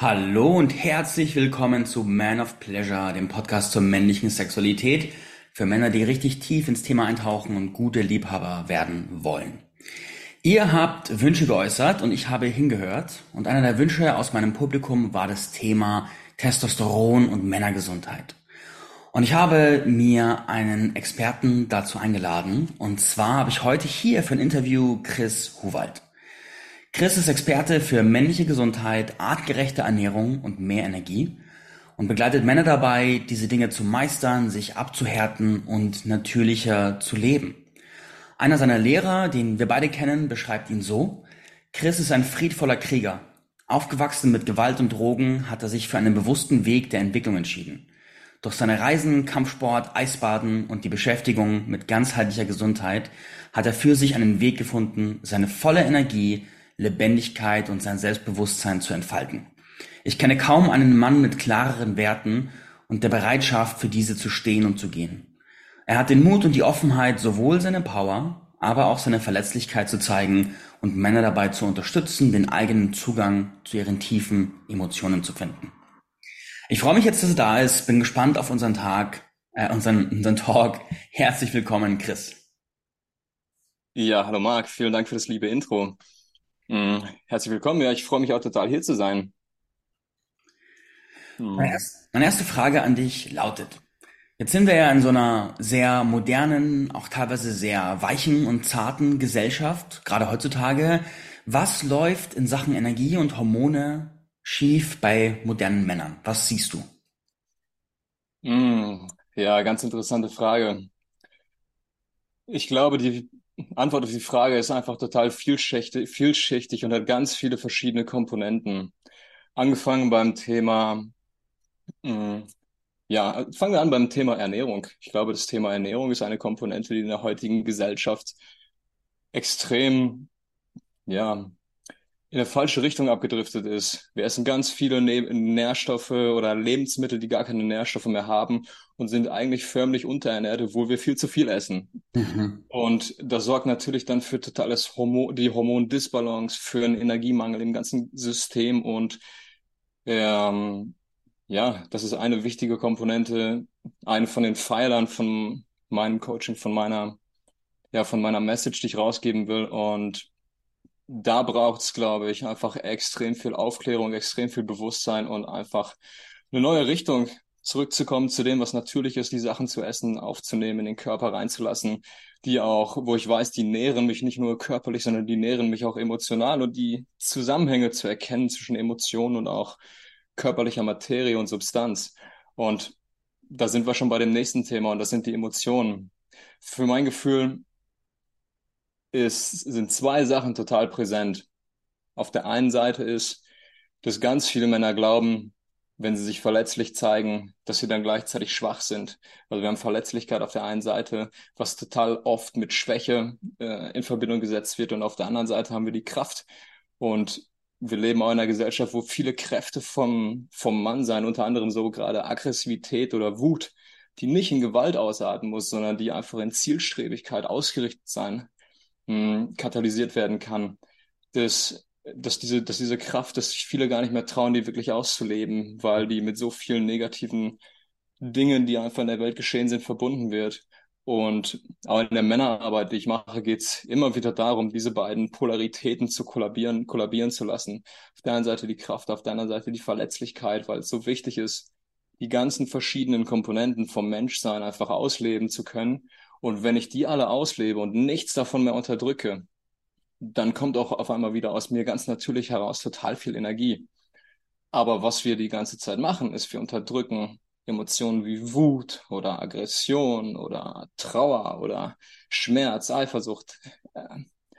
Hallo und herzlich willkommen zu Man of Pleasure, dem Podcast zur männlichen Sexualität für Männer, die richtig tief ins Thema eintauchen und gute Liebhaber werden wollen. Ihr habt Wünsche geäußert und ich habe hingehört und einer der Wünsche aus meinem Publikum war das Thema Testosteron und Männergesundheit. Und ich habe mir einen Experten dazu eingeladen und zwar habe ich heute hier für ein Interview Chris Huwald. Chris ist Experte für männliche Gesundheit, artgerechte Ernährung und mehr Energie und begleitet Männer dabei, diese Dinge zu meistern, sich abzuhärten und natürlicher zu leben. Einer seiner Lehrer, den wir beide kennen, beschreibt ihn so. Chris ist ein friedvoller Krieger. Aufgewachsen mit Gewalt und Drogen hat er sich für einen bewussten Weg der Entwicklung entschieden. Durch seine Reisen, Kampfsport, Eisbaden und die Beschäftigung mit ganzheitlicher Gesundheit hat er für sich einen Weg gefunden, seine volle Energie Lebendigkeit und sein Selbstbewusstsein zu entfalten. Ich kenne kaum einen Mann mit klareren Werten und der Bereitschaft, für diese zu stehen und zu gehen. Er hat den Mut und die Offenheit, sowohl seine Power, aber auch seine Verletzlichkeit zu zeigen und Männer dabei zu unterstützen, den eigenen Zugang zu ihren tiefen Emotionen zu finden. Ich freue mich jetzt, dass er da ist, bin gespannt auf unseren Tag, äh, unseren, unseren Talk. Herzlich willkommen, Chris. Ja, hallo Marc, vielen Dank für das liebe Intro. Mm, herzlich willkommen. Ja, ich freue mich auch total hier zu sein. Mm. Meine, erste, meine erste Frage an dich lautet, jetzt sind wir ja in so einer sehr modernen, auch teilweise sehr weichen und zarten Gesellschaft, gerade heutzutage. Was läuft in Sachen Energie und Hormone schief bei modernen Männern? Was siehst du? Mm, ja, ganz interessante Frage. Ich glaube, die Antwort auf die Frage ist einfach total vielschichtig, vielschichtig und hat ganz viele verschiedene Komponenten. Angefangen beim Thema, mh, hm, ja, fangen wir an beim Thema Ernährung. Ich glaube, das Thema Ernährung ist eine Komponente, die in der heutigen Gesellschaft extrem, ja, in eine falsche Richtung abgedriftet ist. Wir essen ganz viele Nährstoffe oder Lebensmittel, die gar keine Nährstoffe mehr haben und sind eigentlich förmlich unterernährt, obwohl wir viel zu viel essen. Mhm. Und das sorgt natürlich dann für totales Hormon, die Hormondisbalance, für einen Energiemangel im ganzen System und ähm, ja, das ist eine wichtige Komponente, eine von den Pfeilern von meinem Coaching, von meiner, ja, von meiner Message, die ich rausgeben will. Und da braucht es, glaube ich, einfach extrem viel Aufklärung, extrem viel Bewusstsein und einfach eine neue Richtung zurückzukommen zu dem, was natürlich ist, die Sachen zu essen, aufzunehmen, in den Körper reinzulassen, die auch, wo ich weiß, die nähren mich nicht nur körperlich, sondern die nähren mich auch emotional und die Zusammenhänge zu erkennen zwischen Emotionen und auch körperlicher Materie und Substanz. Und da sind wir schon bei dem nächsten Thema und das sind die Emotionen. Für mein Gefühl ist, sind zwei Sachen total präsent. Auf der einen Seite ist, dass ganz viele Männer glauben, wenn sie sich verletzlich zeigen, dass sie dann gleichzeitig schwach sind. Also wir haben Verletzlichkeit auf der einen Seite, was total oft mit Schwäche äh, in Verbindung gesetzt wird und auf der anderen Seite haben wir die Kraft. Und wir leben auch in einer Gesellschaft, wo viele Kräfte vom, vom Mann sein, unter anderem so gerade Aggressivität oder Wut, die nicht in Gewalt ausarten muss, sondern die einfach in Zielstrebigkeit ausgerichtet sein mh, katalysiert werden kann, dass, dass, diese, dass diese Kraft, dass sich viele gar nicht mehr trauen, die wirklich auszuleben, weil die mit so vielen negativen Dingen, die einfach in der Welt geschehen sind, verbunden wird. Und auch in der Männerarbeit, die ich mache, geht es immer wieder darum, diese beiden Polaritäten zu kollabieren, kollabieren zu lassen. Auf der einen Seite die Kraft, auf der anderen Seite die Verletzlichkeit, weil es so wichtig ist, die ganzen verschiedenen Komponenten vom Menschsein einfach ausleben zu können und wenn ich die alle auslebe und nichts davon mehr unterdrücke, dann kommt auch auf einmal wieder aus mir ganz natürlich heraus total viel Energie. Aber was wir die ganze Zeit machen, ist, wir unterdrücken Emotionen wie Wut oder Aggression oder Trauer oder Schmerz, Eifersucht, äh,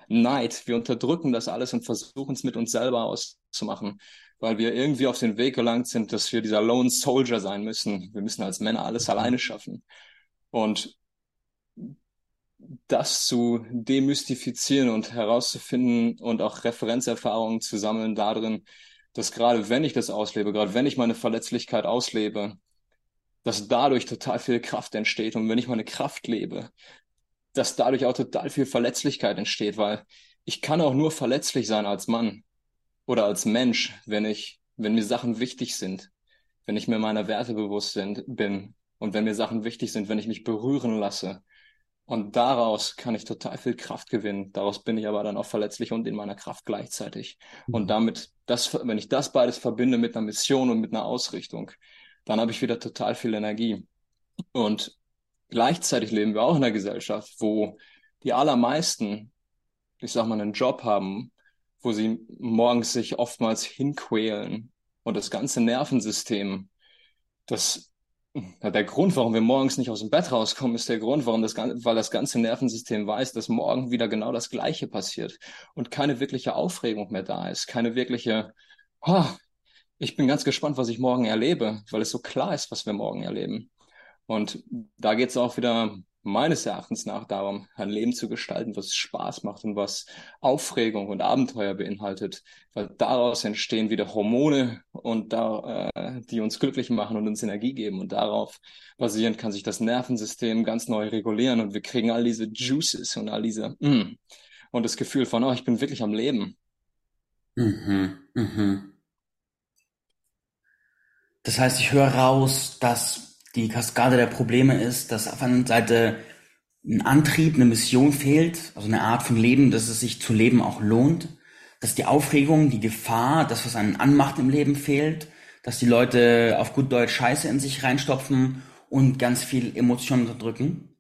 Neid. Wir unterdrücken das alles und versuchen es mit uns selber auszumachen, weil wir irgendwie auf den Weg gelangt sind, dass wir dieser Lone Soldier sein müssen. Wir müssen als Männer alles alleine schaffen. Und das zu demystifizieren und herauszufinden und auch Referenzerfahrungen zu sammeln darin, dass gerade wenn ich das auslebe, gerade wenn ich meine Verletzlichkeit auslebe, dass dadurch total viel Kraft entsteht. Und wenn ich meine Kraft lebe, dass dadurch auch total viel Verletzlichkeit entsteht, weil ich kann auch nur verletzlich sein als Mann oder als Mensch, wenn ich wenn mir Sachen wichtig sind, wenn ich mir meiner Werte bewusst sind, bin und wenn mir Sachen wichtig sind, wenn ich mich berühren lasse. Und daraus kann ich total viel Kraft gewinnen. Daraus bin ich aber dann auch verletzlich und in meiner Kraft gleichzeitig. Und mhm. damit, das, wenn ich das beides verbinde mit einer Mission und mit einer Ausrichtung, dann habe ich wieder total viel Energie. Und gleichzeitig leben wir auch in einer Gesellschaft, wo die allermeisten, ich sag mal, einen Job haben, wo sie morgens sich oftmals hinquälen und das ganze Nervensystem, das, der Grund, warum wir morgens nicht aus dem Bett rauskommen, ist der Grund, warum das, weil das ganze Nervensystem weiß, dass morgen wieder genau das Gleiche passiert und keine wirkliche Aufregung mehr da ist, keine wirkliche, oh, ich bin ganz gespannt, was ich morgen erlebe, weil es so klar ist, was wir morgen erleben. Und da geht es auch wieder meines Erachtens nach darum, ein Leben zu gestalten, was Spaß macht und was Aufregung und Abenteuer beinhaltet, weil daraus entstehen wieder Hormone und da, äh, die uns glücklich machen und uns Energie geben und darauf basierend kann sich das Nervensystem ganz neu regulieren und wir kriegen all diese Juices und all diese mm, und das Gefühl von, oh, ich bin wirklich am Leben. Mhm, mhm. Das heißt, ich höre raus, dass die Kaskade der Probleme ist, dass auf einer Seite ein Antrieb, eine Mission fehlt, also eine Art von Leben, dass es sich zu leben auch lohnt, dass die Aufregung, die Gefahr, das, was einen anmacht im Leben fehlt, dass die Leute auf gut Deutsch Scheiße in sich reinstopfen und ganz viel Emotionen unterdrücken.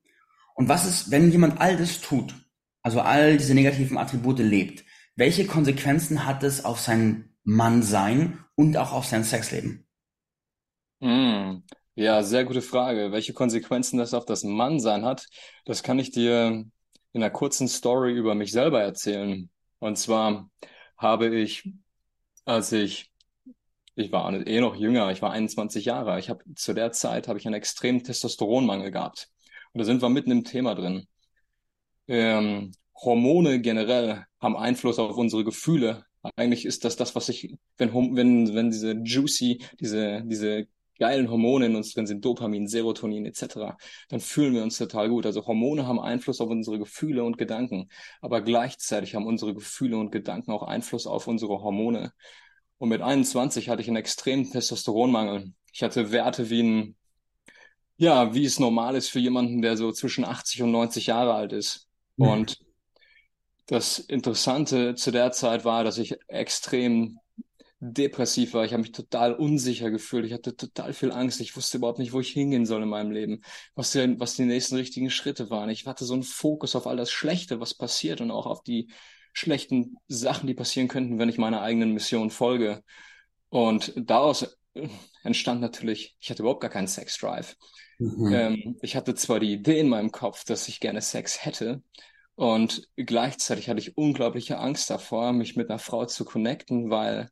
Und was ist, wenn jemand all das tut, also all diese negativen Attribute lebt, welche Konsequenzen hat es auf sein Mannsein und auch auf sein Sexleben? Mm, ja, sehr gute Frage. Welche Konsequenzen das auf das Mannsein hat, das kann ich dir in einer kurzen Story über mich selber erzählen. Und zwar habe ich, als ich, ich war eh noch jünger, ich war 21 Jahre, ich habe zu der Zeit habe ich einen extremen Testosteronmangel gehabt. Und da sind wir mitten im Thema drin. Ähm, Hormone generell haben Einfluss auf unsere Gefühle. Eigentlich ist das das, was ich, wenn, wenn, wenn diese juicy, diese, diese geilen Hormone in uns drin sind, Dopamin, Serotonin etc., dann fühlen wir uns total gut. Also Hormone haben Einfluss auf unsere Gefühle und Gedanken, aber gleichzeitig haben unsere Gefühle und Gedanken auch Einfluss auf unsere Hormone. Und mit 21 hatte ich einen extremen Testosteronmangel. Ich hatte Werte wie ein, ja, wie es normal ist für jemanden, der so zwischen 80 und 90 Jahre alt ist. Mhm. Und das Interessante zu der Zeit war, dass ich extrem depressiv war. Ich habe mich total unsicher gefühlt. Ich hatte total viel Angst. Ich wusste überhaupt nicht, wo ich hingehen soll in meinem Leben, was die, was die nächsten richtigen Schritte waren. Ich hatte so einen Fokus auf all das Schlechte, was passiert und auch auf die schlechten Sachen, die passieren könnten, wenn ich meiner eigenen Mission folge. Und daraus entstand natürlich, ich hatte überhaupt gar keinen Sex-Drive. Mhm. Ähm, ich hatte zwar die Idee in meinem Kopf, dass ich gerne Sex hätte, und gleichzeitig hatte ich unglaubliche Angst davor, mich mit einer Frau zu connecten, weil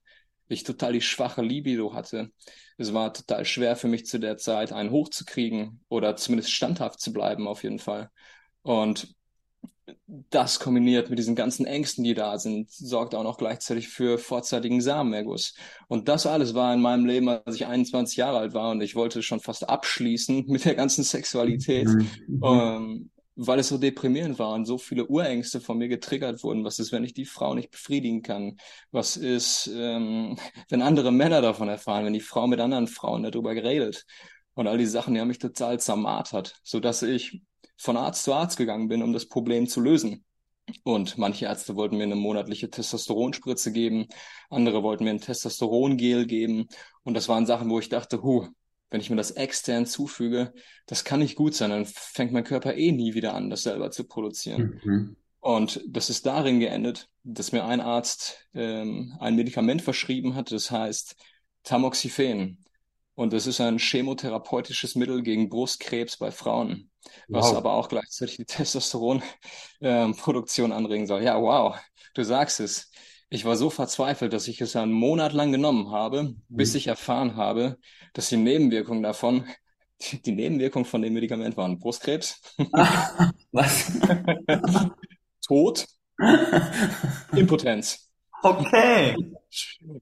ich total die schwache Libido hatte. Es war total schwer für mich zu der Zeit, einen hochzukriegen oder zumindest standhaft zu bleiben, auf jeden Fall. Und das kombiniert mit diesen ganzen Ängsten, die da sind, sorgt auch noch gleichzeitig für vorzeitigen Samenerguss. Und das alles war in meinem Leben, als ich 21 Jahre alt war und ich wollte schon fast abschließen mit der ganzen Sexualität. Mhm. Ähm, weil es so deprimierend war und so viele Urängste von mir getriggert wurden. Was ist, wenn ich die Frau nicht befriedigen kann? Was ist, ähm, wenn andere Männer davon erfahren, wenn die Frau mit anderen Frauen darüber geredet? Und all die Sachen, die haben mich total zermartert, so dass ich von Arzt zu Arzt gegangen bin, um das Problem zu lösen. Und manche Ärzte wollten mir eine monatliche Testosteronspritze geben, andere wollten mir ein Testosterongel geben. Und das waren Sachen, wo ich dachte, huh, wenn ich mir das extern zufüge, das kann nicht gut sein, dann fängt mein Körper eh nie wieder an, das selber zu produzieren. Mhm. Und das ist darin geendet, dass mir ein Arzt ähm, ein Medikament verschrieben hat, das heißt Tamoxifen. Und das ist ein chemotherapeutisches Mittel gegen Brustkrebs bei Frauen, was wow. aber auch gleichzeitig die Testosteronproduktion ähm, anregen soll. Ja, wow, du sagst es. Ich war so verzweifelt, dass ich es einen Monat lang genommen habe, bis mhm. ich erfahren habe, dass die Nebenwirkungen davon, die Nebenwirkung von dem Medikament waren Brustkrebs. Was? Tod. Impotenz. Okay.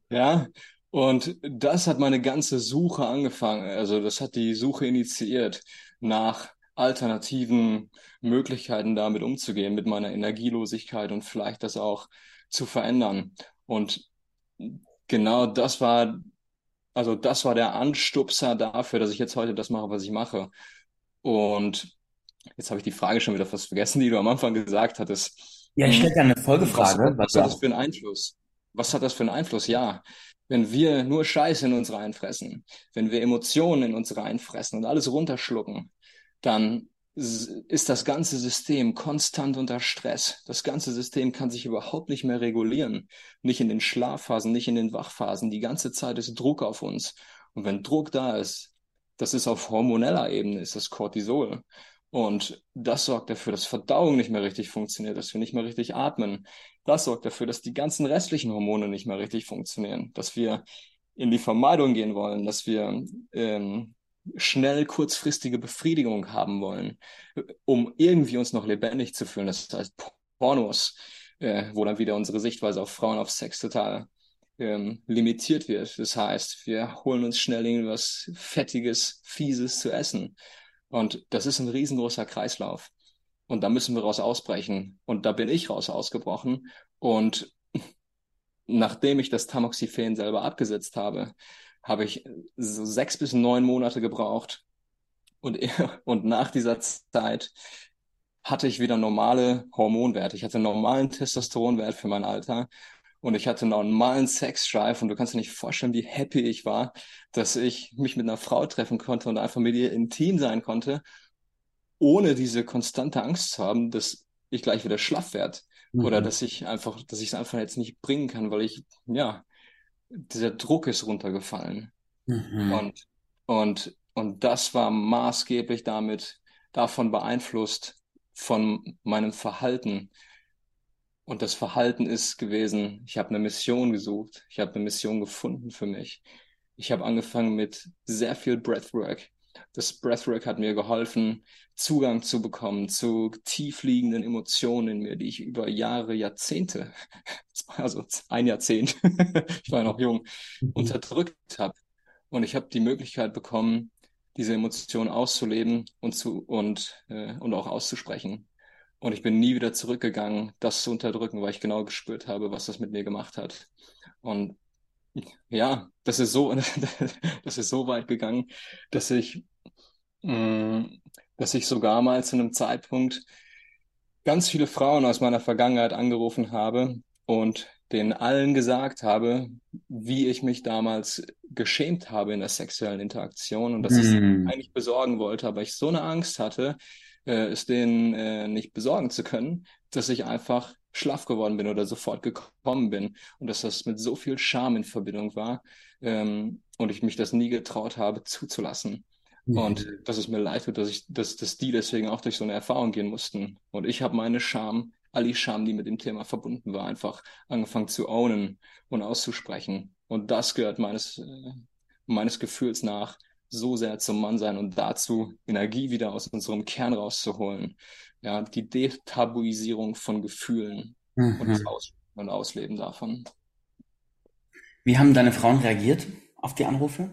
Ja. Und das hat meine ganze Suche angefangen. Also das hat die Suche initiiert nach alternativen Möglichkeiten damit umzugehen, mit meiner Energielosigkeit und vielleicht das auch zu verändern. Und genau das war also das war der Anstupser dafür, dass ich jetzt heute das mache, was ich mache. Und jetzt habe ich die Frage schon wieder fast vergessen, die du am Anfang gesagt hattest. Ja, ich stelle dir eine Folgefrage. Was, was hat das für einen Einfluss? Was hat das für einen Einfluss? Ja, wenn wir nur Scheiße in uns reinfressen, wenn wir Emotionen in uns reinfressen und alles runterschlucken, dann ist das ganze System konstant unter Stress. Das ganze System kann sich überhaupt nicht mehr regulieren. Nicht in den Schlafphasen, nicht in den Wachphasen. Die ganze Zeit ist Druck auf uns. Und wenn Druck da ist, das ist auf hormoneller Ebene, ist das Cortisol. Und das sorgt dafür, dass Verdauung nicht mehr richtig funktioniert, dass wir nicht mehr richtig atmen. Das sorgt dafür, dass die ganzen restlichen Hormone nicht mehr richtig funktionieren, dass wir in die Vermeidung gehen wollen, dass wir ähm, schnell kurzfristige Befriedigung haben wollen, um irgendwie uns noch lebendig zu fühlen. Das heißt Pornos, äh, wo dann wieder unsere Sichtweise auf Frauen, auf Sex total ähm, limitiert wird. Das heißt, wir holen uns schnell irgendwas Fettiges, Fieses zu essen. Und das ist ein riesengroßer Kreislauf. Und da müssen wir raus ausbrechen. Und da bin ich raus ausgebrochen. Und nachdem ich das Tamoxifen selber abgesetzt habe, habe ich so sechs bis neun Monate gebraucht. Und, und nach dieser Zeit hatte ich wieder normale Hormonwerte. Ich hatte einen normalen Testosteronwert für mein Alter und ich hatte einen normalen Sexdrive und du kannst dir nicht vorstellen, wie happy ich war, dass ich mich mit einer Frau treffen konnte und einfach mit ihr intim sein konnte, ohne diese konstante Angst zu haben, dass ich gleich wieder schlaff werde mhm. oder dass ich einfach, dass ich es einfach jetzt nicht bringen kann, weil ich, ja, dieser Druck ist runtergefallen. Mhm. Und, und, und das war maßgeblich damit, davon beeinflusst von meinem Verhalten. Und das Verhalten ist gewesen, ich habe eine Mission gesucht, ich habe eine Mission gefunden für mich. Ich habe angefangen mit sehr viel Breathwork. Das Breathwork hat mir geholfen, Zugang zu bekommen zu tiefliegenden Emotionen in mir, die ich über Jahre, Jahrzehnte, also ein Jahrzehnt, ich war noch jung, mhm. unterdrückt habe. Und ich habe die Möglichkeit bekommen, diese Emotionen auszuleben und zu und äh, und auch auszusprechen. Und ich bin nie wieder zurückgegangen, das zu unterdrücken, weil ich genau gespürt habe, was das mit mir gemacht hat. Und ja, das ist so, das ist so weit gegangen, dass ich Mm, dass ich sogar mal zu einem Zeitpunkt ganz viele Frauen aus meiner Vergangenheit angerufen habe und denen allen gesagt habe, wie ich mich damals geschämt habe in der sexuellen Interaktion und dass mm. ich es eigentlich besorgen wollte, aber ich so eine Angst hatte, äh, es denen äh, nicht besorgen zu können, dass ich einfach schlaff geworden bin oder sofort gekommen bin und dass das mit so viel Scham in Verbindung war ähm, und ich mich das nie getraut habe zuzulassen. Und mhm. dass es mir leid tut, dass ich, dass, dass die deswegen auch durch so eine Erfahrung gehen mussten. Und ich habe meine Scham, all die Scham, die mit dem Thema verbunden war, einfach angefangen zu ownen und auszusprechen. Und das gehört meines, äh, meines Gefühls nach so sehr zum Mann sein und dazu Energie wieder aus unserem Kern rauszuholen. Ja, die Detabuisierung von Gefühlen mhm. und das Aus und Ausleben davon. Wie haben deine Frauen reagiert auf die Anrufe?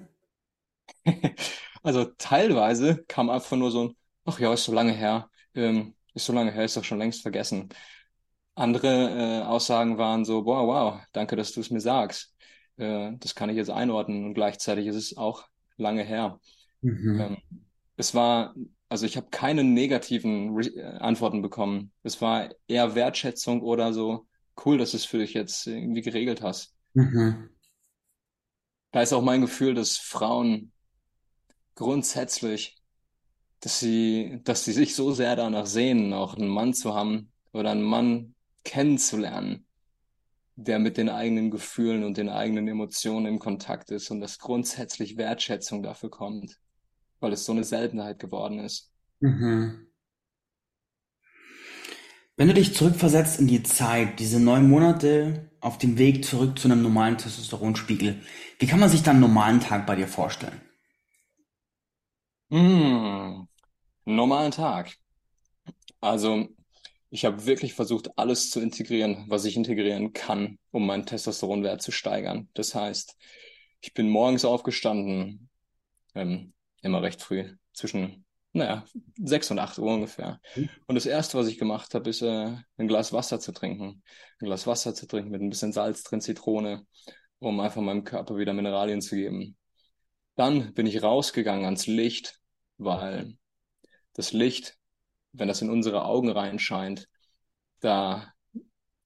Also teilweise kam einfach nur so ein, ach ja, ist so lange her, ähm, ist so lange her, ist doch schon längst vergessen. Andere äh, Aussagen waren so, boah, wow, danke, dass du es mir sagst. Äh, das kann ich jetzt einordnen und gleichzeitig ist es auch lange her. Mhm. Ähm, es war, also ich habe keine negativen Re äh, Antworten bekommen. Es war eher Wertschätzung oder so, cool, dass du es für dich jetzt irgendwie geregelt hast. Mhm. Da ist auch mein Gefühl, dass Frauen grundsätzlich, dass sie, dass sie sich so sehr danach sehnen, auch einen Mann zu haben oder einen Mann kennenzulernen, der mit den eigenen Gefühlen und den eigenen Emotionen im Kontakt ist und dass grundsätzlich Wertschätzung dafür kommt, weil es so eine Seltenheit geworden ist. Mhm. Wenn du dich zurückversetzt in die Zeit, diese neun Monate auf dem Weg zurück zu einem normalen Testosteronspiegel, wie kann man sich dann einen normalen Tag bei dir vorstellen? Mm, normalen Tag. Also, ich habe wirklich versucht, alles zu integrieren, was ich integrieren kann, um meinen Testosteronwert zu steigern. Das heißt, ich bin morgens aufgestanden, ähm, immer recht früh, zwischen, naja, sechs und acht Uhr ungefähr. Mhm. Und das erste, was ich gemacht habe, ist äh, ein Glas Wasser zu trinken. Ein Glas Wasser zu trinken mit ein bisschen Salz drin, Zitrone, um einfach meinem Körper wieder Mineralien zu geben. Dann bin ich rausgegangen ans Licht, weil das Licht, wenn das in unsere Augen reinscheint, da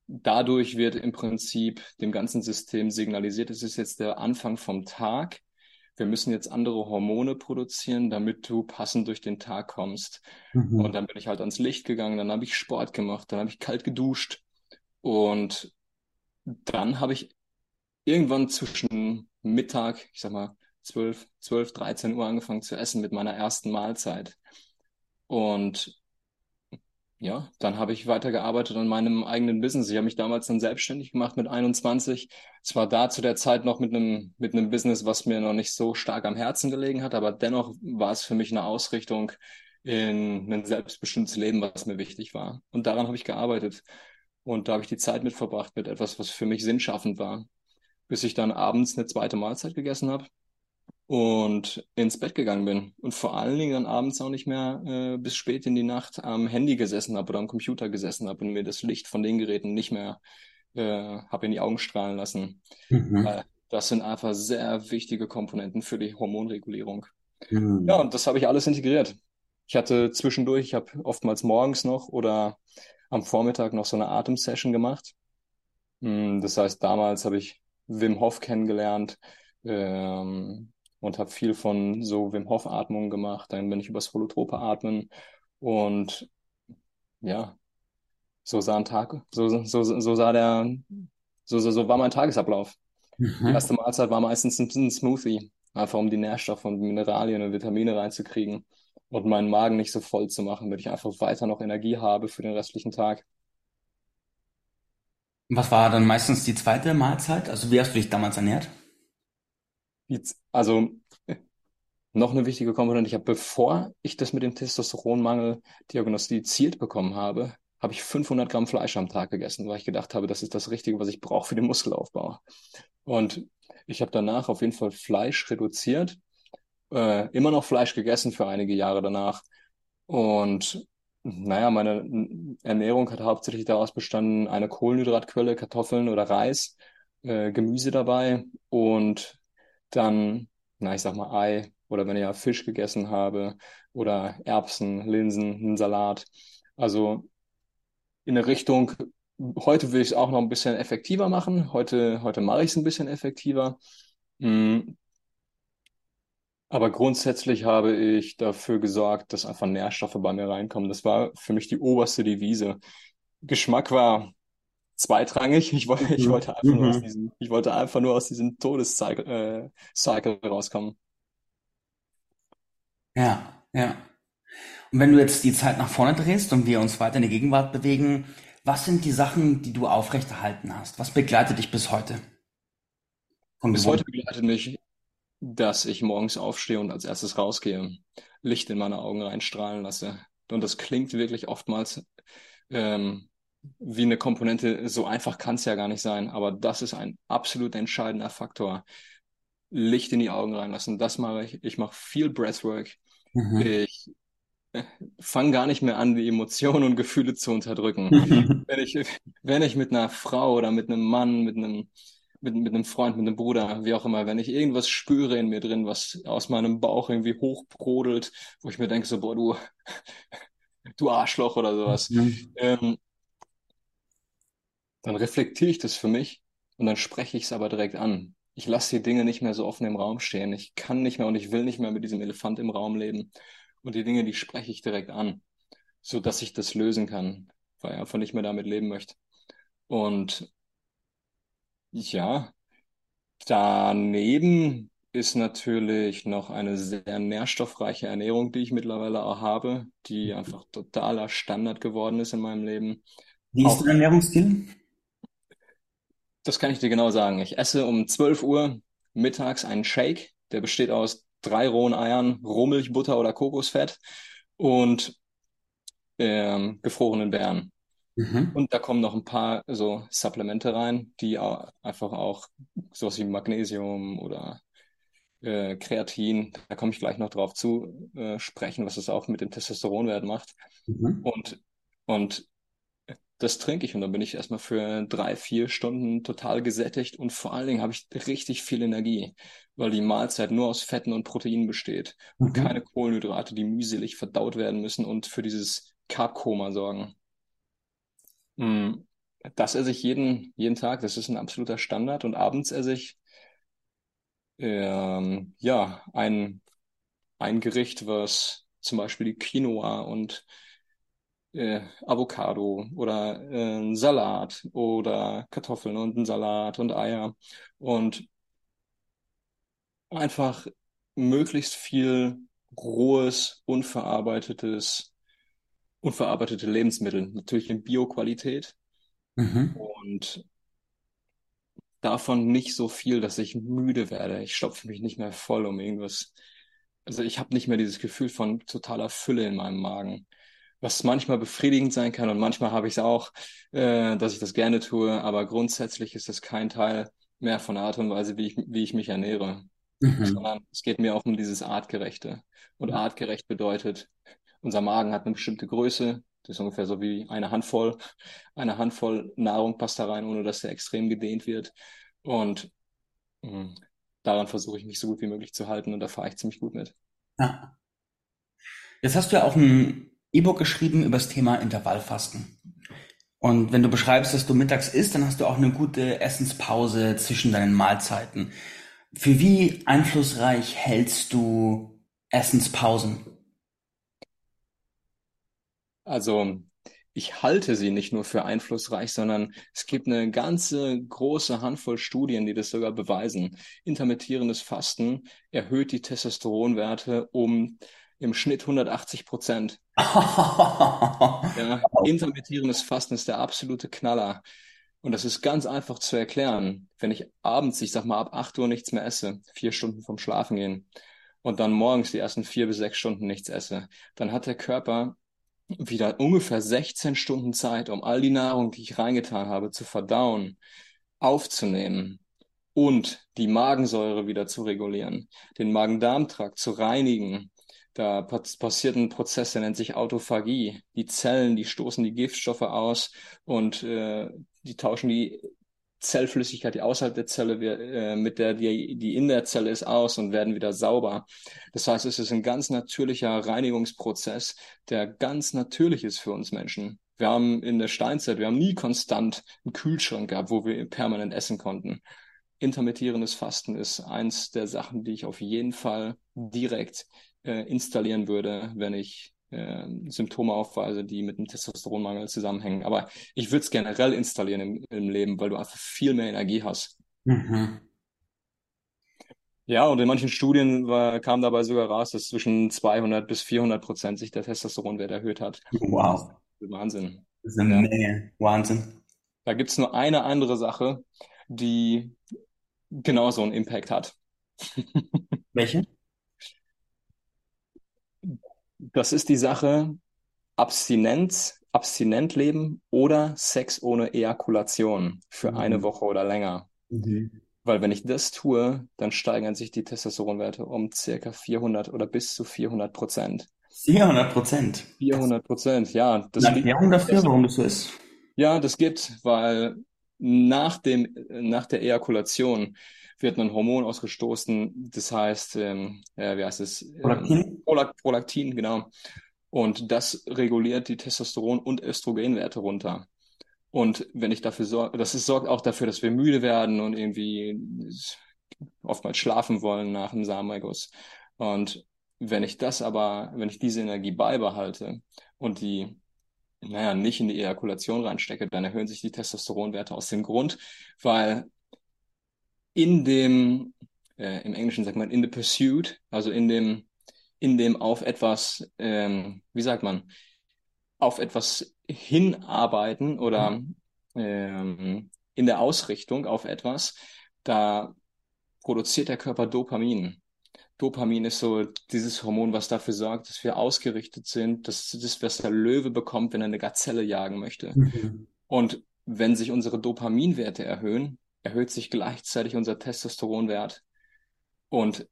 dadurch wird im Prinzip dem ganzen System signalisiert, es ist jetzt der Anfang vom Tag. Wir müssen jetzt andere Hormone produzieren, damit du passend durch den Tag kommst. Mhm. Und dann bin ich halt ans Licht gegangen, dann habe ich Sport gemacht, dann habe ich kalt geduscht und dann habe ich irgendwann zwischen Mittag, ich sag mal 12, 12, 13 Uhr angefangen zu essen mit meiner ersten Mahlzeit. Und ja, dann habe ich weitergearbeitet an meinem eigenen Business. Ich habe mich damals dann selbstständig gemacht mit 21. Es war da zu der Zeit noch mit einem, mit einem Business, was mir noch nicht so stark am Herzen gelegen hat, aber dennoch war es für mich eine Ausrichtung in ein selbstbestimmtes Leben, was mir wichtig war. Und daran habe ich gearbeitet. Und da habe ich die Zeit mit verbracht mit etwas, was für mich sinnschaffend war. Bis ich dann abends eine zweite Mahlzeit gegessen habe und ins Bett gegangen bin und vor allen Dingen dann abends auch nicht mehr äh, bis spät in die Nacht am Handy gesessen habe oder am Computer gesessen habe und mir das Licht von den Geräten nicht mehr äh, habe in die Augen strahlen lassen. Mhm. Weil das sind einfach sehr wichtige Komponenten für die Hormonregulierung. Mhm. Ja, und das habe ich alles integriert. Ich hatte zwischendurch, ich habe oftmals morgens noch oder am Vormittag noch so eine Atemsession gemacht. Hm, das heißt, damals habe ich Wim Hof kennengelernt, ähm, und habe viel von so Wim Hof Atmung gemacht. Dann bin ich übers Holotrope atmen und ja, so sah ein Tag, so, so, so sah der, so, so, so war mein Tagesablauf. Mhm. Die erste Mahlzeit war meistens ein, ein Smoothie, einfach um die Nährstoffe und Mineralien und Vitamine reinzukriegen und meinen Magen nicht so voll zu machen, damit ich einfach weiter noch Energie habe für den restlichen Tag. Was war dann meistens die zweite Mahlzeit? Also wie hast du dich damals ernährt? Also noch eine wichtige Komponente. Ich habe, bevor ich das mit dem Testosteronmangel diagnostiziert bekommen habe, habe ich 500 Gramm Fleisch am Tag gegessen, weil ich gedacht habe, das ist das Richtige, was ich brauche für den Muskelaufbau. Und ich habe danach auf jeden Fall Fleisch reduziert, äh, immer noch Fleisch gegessen für einige Jahre danach. Und naja, meine Ernährung hat hauptsächlich daraus bestanden, eine Kohlenhydratquelle, Kartoffeln oder Reis, äh, Gemüse dabei und dann, na, ich sag mal Ei oder wenn ich ja Fisch gegessen habe oder Erbsen, Linsen, einen Salat. Also in der Richtung, heute will ich es auch noch ein bisschen effektiver machen. Heute, heute mache ich es ein bisschen effektiver. Mhm. Aber grundsätzlich habe ich dafür gesorgt, dass einfach Nährstoffe bei mir reinkommen. Das war für mich die oberste Devise. Geschmack war zweitrangig. Ich, wollte, ich, mhm. wollte einfach nur aus mhm. diesem, ich wollte einfach nur aus diesem Todescycle äh, rauskommen. Ja, ja. Und wenn du jetzt die Zeit nach vorne drehst und wir uns weiter in die Gegenwart bewegen, was sind die Sachen, die du aufrechterhalten hast? Was begleitet dich bis heute? Von bis heute begleitet mich, dass ich morgens aufstehe und als erstes rausgehe, Licht in meine Augen reinstrahlen lasse. Und das klingt wirklich oftmals ähm, wie eine Komponente, so einfach kann es ja gar nicht sein, aber das ist ein absolut entscheidender Faktor. Licht in die Augen reinlassen, das mache ich. Ich mache viel Breathwork. Mhm. Ich äh, fange gar nicht mehr an, die Emotionen und Gefühle zu unterdrücken. wenn, ich, wenn ich mit einer Frau oder mit einem Mann, mit einem, mit, mit einem Freund, mit einem Bruder, wie auch immer, wenn ich irgendwas spüre in mir drin, was aus meinem Bauch irgendwie hochbrodelt, wo ich mir denke, so, boah, du, du Arschloch oder sowas, mhm. ähm, dann reflektiere ich das für mich und dann spreche ich es aber direkt an. Ich lasse die Dinge nicht mehr so offen im Raum stehen. Ich kann nicht mehr und ich will nicht mehr mit diesem Elefant im Raum leben. Und die Dinge, die spreche ich direkt an, so dass ich das lösen kann, weil ich einfach nicht mehr damit leben möchte. Und ja, daneben ist natürlich noch eine sehr nährstoffreiche Ernährung, die ich mittlerweile auch habe, die einfach totaler Standard geworden ist in meinem Leben. Wie ist dein Ernährungsstil? Das kann ich dir genau sagen. Ich esse um 12 Uhr mittags einen Shake, der besteht aus drei rohen Eiern, Rohmilch, Butter oder Kokosfett und ähm, gefrorenen Beeren. Mhm. Und da kommen noch ein paar so Supplemente rein, die auch einfach auch sowas wie Magnesium oder äh, Kreatin, da komme ich gleich noch drauf zu äh, sprechen, was es auch mit dem Testosteronwert macht. Mhm. Und, und das trinke ich und dann bin ich erstmal für drei, vier Stunden total gesättigt und vor allen Dingen habe ich richtig viel Energie, weil die Mahlzeit nur aus Fetten und Proteinen besteht und Mhm. keine Kohlenhydrate, die mühselig verdaut werden müssen und für dieses Carb-Koma sorgen. Mm, Das esse ich jeden, jeden Tag, das ist ein absoluter Standard und abends esse ich ähm, ja ein, ein Gericht, was zum Beispiel die Quinoa und äh, Avocado oder äh, Salat oder Kartoffeln und ein Salat und Eier und einfach möglichst viel rohes, unverarbeitetes, unverarbeitete Lebensmittel, natürlich in Bio-Qualität Mhm. und davon nicht so viel, dass ich müde werde. Ich stopfe mich nicht mehr voll um irgendwas. Also ich habe nicht mehr dieses Gefühl von totaler Fülle in meinem Magen, was manchmal befriedigend sein kann und manchmal habe ich es auch, äh, dass ich das gerne tue, aber grundsätzlich ist das kein Teil mehr von der Art und Weise, wie ich, wie ich mich ernähre, Mhm. sondern es geht mir auch um dieses Artgerechte. Und artgerecht bedeutet, unser Magen hat eine bestimmte Größe, das ist ungefähr so wie eine Handvoll, eine Handvoll Nahrung passt da rein, ohne dass der extrem gedehnt wird. Und mh, daran versuche ich mich so gut wie möglich zu halten und da fahre ich ziemlich gut mit. Ja. Jetzt hast du ja auch ein E-Book geschrieben über das Thema Intervallfasten. Und wenn du beschreibst, dass du mittags isst, dann hast du auch eine gute Essenspause zwischen deinen Mahlzeiten. Für wie einflussreich hältst du Essenspausen? Also ich halte sie nicht nur für einflussreich, sondern es gibt eine ganze große Handvoll Studien, die das sogar beweisen. Intermittierendes Fasten erhöht die Testosteronwerte um im Schnitt 180 Prozent. Ja, intermittierendes Fasten ist der absolute Knaller. Und das ist ganz einfach zu erklären. Wenn ich abends, ich sag mal ab 8 Uhr nichts mehr esse, vier Stunden vom Schlafen gehen, und dann morgens die ersten vier bis sechs Stunden nichts esse, dann hat der Körper wieder ungefähr 16 Stunden Zeit, um all die Nahrung, die ich reingetan habe, zu verdauen, aufzunehmen und die Magensäure wieder zu regulieren, den Magen-Darm-Trakt zu reinigen. Da passiert ein Prozess, der nennt sich Autophagie. Die Zellen, die stoßen die Giftstoffe aus und äh, die tauschen die Zellflüssigkeit, die außerhalb der Zelle, äh, mit der die, die in der Zelle ist, aus und werden wieder sauber. Das heißt, es ist ein ganz natürlicher Reinigungsprozess, der ganz natürlich ist für uns Menschen. Wir haben in der Steinzeit, wir haben nie konstant einen Kühlschrank gehabt, wo wir permanent essen konnten. Intermittierendes Fasten ist eins der Sachen, die ich auf jeden Fall direkt äh, installieren würde, wenn ich äh, Symptome aufweise, die mit einem Testosteronmangel zusammenhängen. Aber ich würde es generell installieren im, im, Leben, weil du einfach viel mehr Energie hast. Mhm. Ja, und in manchen Studien war, kam dabei sogar raus, dass zwischen 200 bis 400 Prozent sich der Testosteronwert erhöht hat. Wow. Wahnsinn. Das ist eine. Menge. Wahnsinn. Da gibt's nur eine andere Sache, die genauso einen Impact hat. Welche? Das ist die Sache Abstinenz, abstinent leben oder Sex ohne Ejakulation für eine Mhm. Woche oder länger. Mhm. Weil wenn ich das tue, dann steigern sich die Testosteronwerte um circa 400 oder bis zu 400 Prozent. 400 Prozent. 400 Prozent, ja. Das Eine Erklärung dafür, warum das so ist? ja, das gibt, weil nach dem, nach der Ejakulation wird ein Hormon ausgestoßen, das heißt, ähm, ja, wie heißt es? Ähm, Prolaktin? Prolaktin, genau. Und das reguliert die Testosteron- und Östrogenwerte runter. Und wenn ich dafür sorge, das ist, sorgt auch dafür, dass wir müde werden und irgendwie oftmals schlafen wollen nach dem Samenerguss. Und wenn ich das aber, wenn ich diese Energie beibehalte und die, naja, nicht in die Ejakulation reinstecke, dann erhöhen sich die Testosteronwerte aus dem Grund, weil in dem, äh, im Englischen sagt man in the pursuit, also in dem, in dem auf etwas, ähm, wie sagt man, auf etwas hinarbeiten oder ähm, in der Ausrichtung auf etwas, da produziert der Körper Dopamin. Dopamin ist so dieses Hormon, was dafür sorgt, dass wir ausgerichtet sind, dass das, was der Löwe bekommt, wenn er eine Gazelle jagen möchte. Mhm. Und wenn sich unsere Dopaminwerte erhöhen, erhöht sich gleichzeitig unser Testosteronwert. Und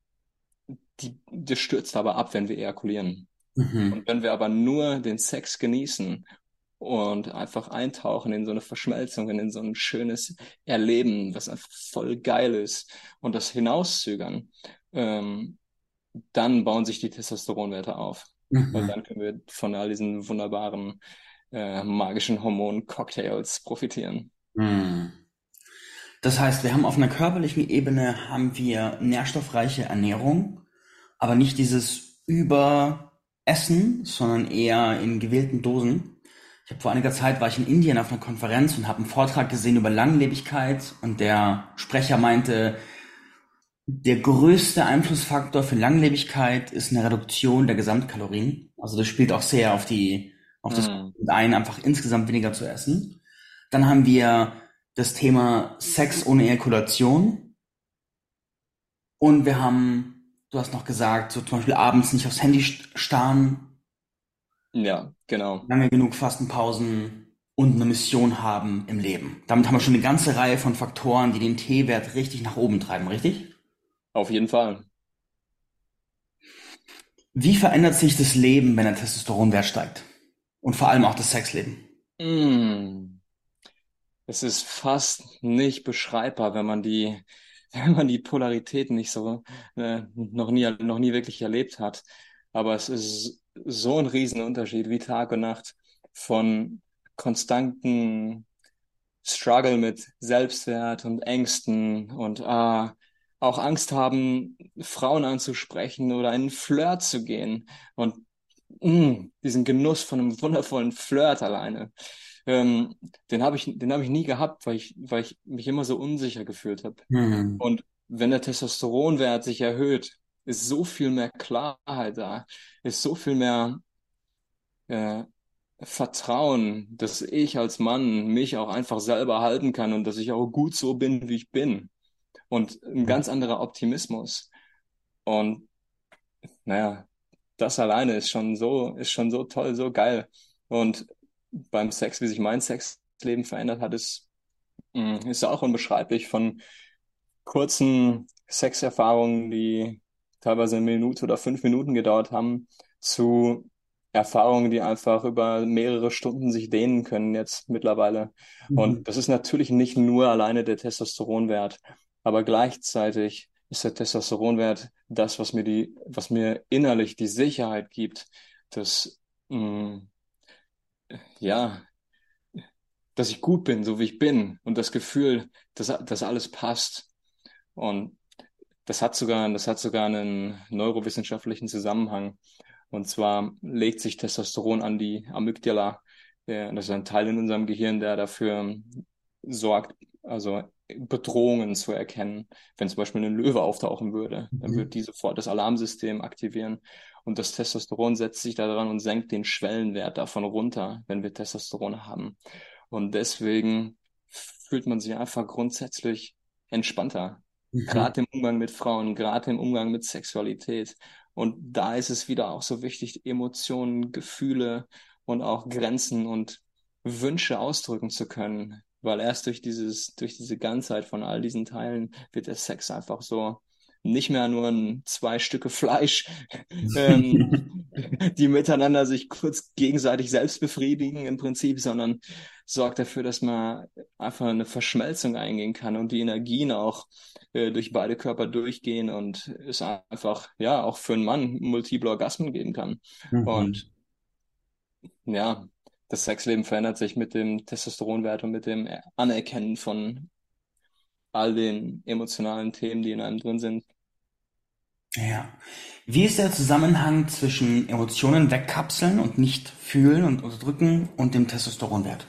die, das stürzt aber ab, wenn wir ejakulieren. Mhm. Und wenn wir aber nur den Sex genießen und einfach eintauchen in so eine Verschmelzung, in so ein schönes Erleben, was einfach voll geil ist und das hinauszögern, ähm, dann bauen sich die Testosteronwerte auf. Mhm. Und dann können wir von all diesen wunderbaren äh, magischen Hormon-Cocktails profitieren. Mhm. Das heißt, wir haben auf einer körperlichen Ebene haben wir nährstoffreiche Ernährung, aber nicht dieses Überessen, sondern eher in gewählten Dosen. Ich habe vor einiger Zeit war ich in Indien auf einer Konferenz und habe einen Vortrag gesehen über Langlebigkeit und der Sprecher meinte, der größte Einflussfaktor für Langlebigkeit ist eine Reduktion der Gesamtkalorien. Also das spielt auch sehr auf die auf das mm. ein, einfach insgesamt weniger zu essen. Dann haben wir das Thema Sex ohne Ejakulation. Und wir haben, du hast noch gesagt, so zum Beispiel abends nicht aufs Handy starren. Ja, genau. Lange genug Fastenpausen und eine Mission haben im Leben. Damit haben wir schon eine ganze Reihe von Faktoren, die den T-Wert richtig nach oben treiben, richtig? Auf jeden Fall. Wie verändert sich das Leben, wenn der Testosteronwert steigt? Und vor allem auch das Sexleben? Mm. Es ist fast nicht beschreibbar, wenn man die, wenn man die Polarität nicht so äh, noch nie, noch nie wirklich erlebt hat. Aber es ist so ein Riesenunterschied wie Tag und Nacht von konstanten Struggle mit Selbstwert und Ängsten und ah, auch Angst haben, Frauen anzusprechen oder einen Flirt zu gehen und mh, mm, diesen Genuss von einem wundervollen Flirt alleine. Ähm, den habe ich, den habe ich nie gehabt, weil ich, weil ich mich immer so unsicher gefühlt habe. Mhm. Und wenn der Testosteronwert sich erhöht, ist so viel mehr Klarheit da, ist so viel mehr äh, Vertrauen, dass ich als Mann mich auch einfach selber halten kann und dass ich auch gut so bin, wie ich bin und ein ganz anderer Optimismus. Und naja, das alleine ist schon so, ist schon so toll, so geil. Und beim Sex, wie sich mein Sexleben verändert hat, ist, mm, ist auch unbeschreiblich von kurzen Sexerfahrungen, die teilweise eine Minute oder fünf Minuten gedauert haben, zu Erfahrungen, die einfach über mehrere Stunden sich dehnen können jetzt mittlerweile. Mhm. Und das ist natürlich nicht nur alleine der Testosteronwert, aber gleichzeitig ist der Testosteronwert das, was mir die, was mir innerlich die Sicherheit gibt, dass mh, mm, ja, dass ich gut bin, so wie ich bin und das Gefühl, dass, dass alles passt. Und das hat sogar, das hat sogar einen neurowissenschaftlichen Zusammenhang. Und zwar legt sich Testosteron an die Amygdala. Das ist ein Teil in unserem Gehirn, der dafür sorgt, also Bedrohungen zu erkennen. Wenn zum Beispiel ein Löwe auftauchen würde, dann mhm. würde die sofort das Alarmsystem aktivieren. Und das Testosteron setzt sich daran und senkt den Schwellenwert davon runter, wenn wir Testosteron haben. Und deswegen fühlt man sich einfach grundsätzlich entspannter. Mhm. Gerade im Umgang mit Frauen, gerade im Umgang mit Sexualität. Und da ist es wieder auch so wichtig, Emotionen, Gefühle und auch Grenzen und Wünsche ausdrücken zu können weil erst durch dieses, durch diese Ganzheit von all diesen Teilen wird der Sex einfach so nicht mehr nur ein zwei Stücke Fleisch, ähm, die miteinander sich kurz gegenseitig selbst befriedigen im Prinzip, sondern sorgt dafür, dass man einfach eine Verschmelzung eingehen kann und die Energien auch äh, durch beide Körper durchgehen und es einfach, ja, auch für einen Mann multiple Orgasmen geben kann. Mhm. Und ja, das Sexleben verändert sich mit dem Testosteronwert und mit dem Anerkennen von all den emotionalen Themen, die in einem drin sind. Ja. Wie ist der Zusammenhang zwischen Emotionen wegkapseln und nicht fühlen und unterdrücken und dem Testosteronwert?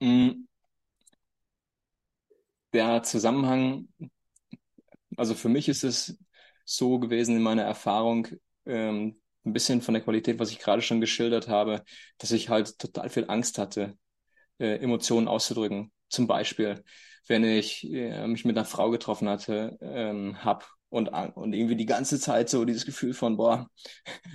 Mm. Der Zusammenhang, also für mich ist es so gewesen in meiner Erfahrung, ähm, ein bisschen von der Qualität, was ich gerade schon geschildert habe, dass ich halt total viel Angst hatte, äh, Emotionen auszudrücken. Zum Beispiel, wenn ich äh, mich mit einer Frau getroffen hatte, ähm, hab und, und irgendwie die ganze Zeit so dieses Gefühl von, boah,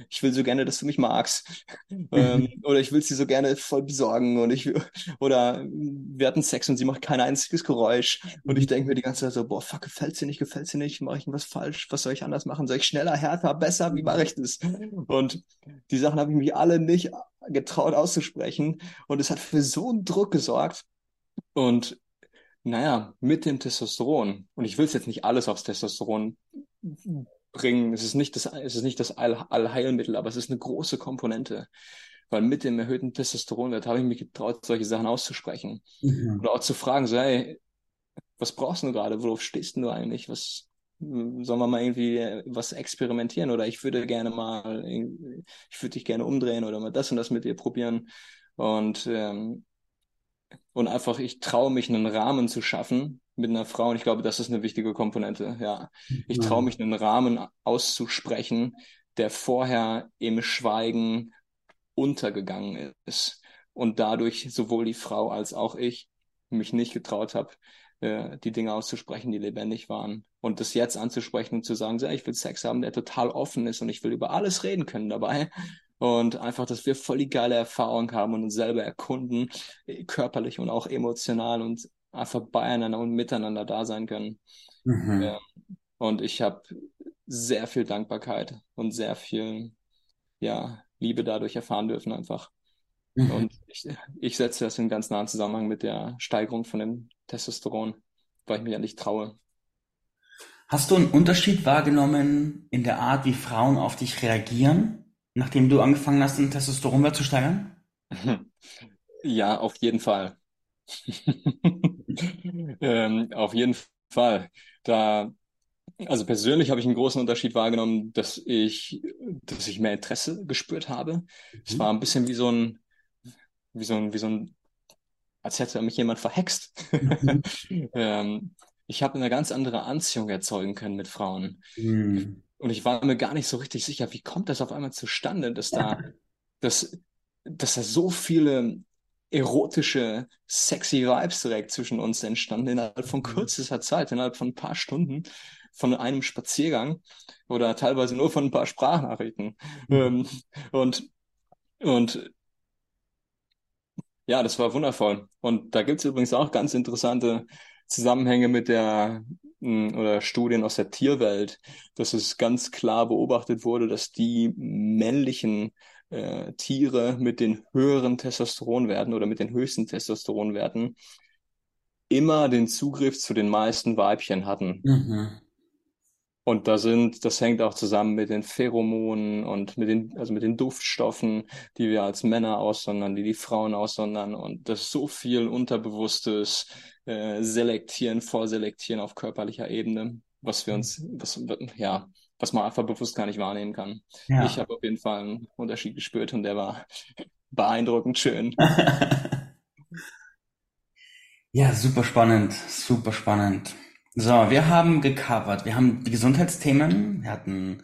ich will so gerne, dass du mich magst. ähm, oder ich will sie so gerne voll besorgen und ich oder wir hatten Sex und sie macht kein einziges Geräusch. Und ich denke mir die ganze Zeit so, boah, fuck, gefällt sie nicht, gefällt sie nicht, mache ich was falsch, was soll ich anders machen? Soll ich schneller, härter, besser, wie mache ich das? Und die Sachen habe ich mich alle nicht getraut auszusprechen. Und es hat für so einen Druck gesorgt. Und naja, mit dem Testosteron, und ich will es jetzt nicht alles aufs Testosteron bringen, es ist nicht das, es ist nicht das All Allheilmittel, aber es ist eine große Komponente. Weil mit dem erhöhten Testosteronwert habe ich mich getraut, solche Sachen auszusprechen. Mhm. Oder auch zu fragen, so, hey, was brauchst du gerade? Worauf stehst du eigentlich? Was, sollen wir mal irgendwie was experimentieren? Oder ich würde gerne mal, ich würde dich gerne umdrehen oder mal das und das mit dir probieren. Und ähm, und einfach, ich traue mich, einen Rahmen zu schaffen mit einer Frau. Und ich glaube, das ist eine wichtige Komponente. Ja, ich traue mich, einen Rahmen auszusprechen, der vorher im Schweigen untergegangen ist. Und dadurch sowohl die Frau als auch ich mich nicht getraut habe, äh, die Dinge auszusprechen, die lebendig waren. Und das jetzt anzusprechen und zu sagen, so, ich will Sex haben, der total offen ist und ich will über alles reden können dabei. Und einfach, dass wir voll die geile Erfahrung haben und uns selber erkunden, äh, körperlich und auch emotional und einfach beieinander und miteinander da sein können. Mhm. Ja. Und ich habe sehr viel Dankbarkeit und sehr viel, ja, Liebe dadurch erfahren dürfen einfach. Mhm. Und ich, ich setze das in ganz nahen Zusammenhang mit der Steigerung von dem Testosteron, weil ich mich ja nicht traue. Hast du einen Unterschied wahrgenommen in der Art, wie Frauen auf dich reagieren? Nachdem du angefangen hast, den Testosteronwert zu steigern? Ja, auf jeden Fall. ähm, auf jeden Fall. Da, also persönlich habe ich einen großen Unterschied wahrgenommen, dass ich, dass ich mehr Interesse gespürt habe. Mhm. Es war ein bisschen wie so ein, wie so ein, wie so ein, als hätte mich jemand verhext. Mhm. ähm, ich habe eine ganz andere Anziehung erzeugen können mit Frauen. Mhm. Und ich war mir gar nicht so richtig sicher, wie kommt das auf einmal zustande, dass da, dass, dass da so viele erotische, sexy Vibes direkt zwischen uns entstanden innerhalb von mhm. kürzester Zeit, innerhalb von ein paar Stunden, von einem Spaziergang oder teilweise nur von ein paar Sprachnachrichten. Mhm. Ähm, und, und ja, das war wundervoll. Und da gibt es übrigens auch ganz interessante Zusammenhänge mit der oder Studien aus der Tierwelt, dass es ganz klar beobachtet wurde, dass die männlichen äh, Tiere mit den höheren Testosteronwerten oder mit den höchsten Testosteronwerten immer den Zugriff zu den meisten Weibchen hatten. Mhm. Und da sind, das hängt auch zusammen mit den Pheromonen und mit den, also mit den Duftstoffen, die wir als Männer aussondern, die die Frauen aussondern. Und das ist so viel Unterbewusstes, äh, selektieren, vorselektieren auf körperlicher Ebene, was wir uns, was, ja, was man einfach bewusst gar nicht wahrnehmen kann. Ja. Ich habe auf jeden Fall einen Unterschied gespürt und der war beeindruckend schön. ja, super spannend, super spannend. So, wir haben gecovert, wir haben die Gesundheitsthemen, wir hatten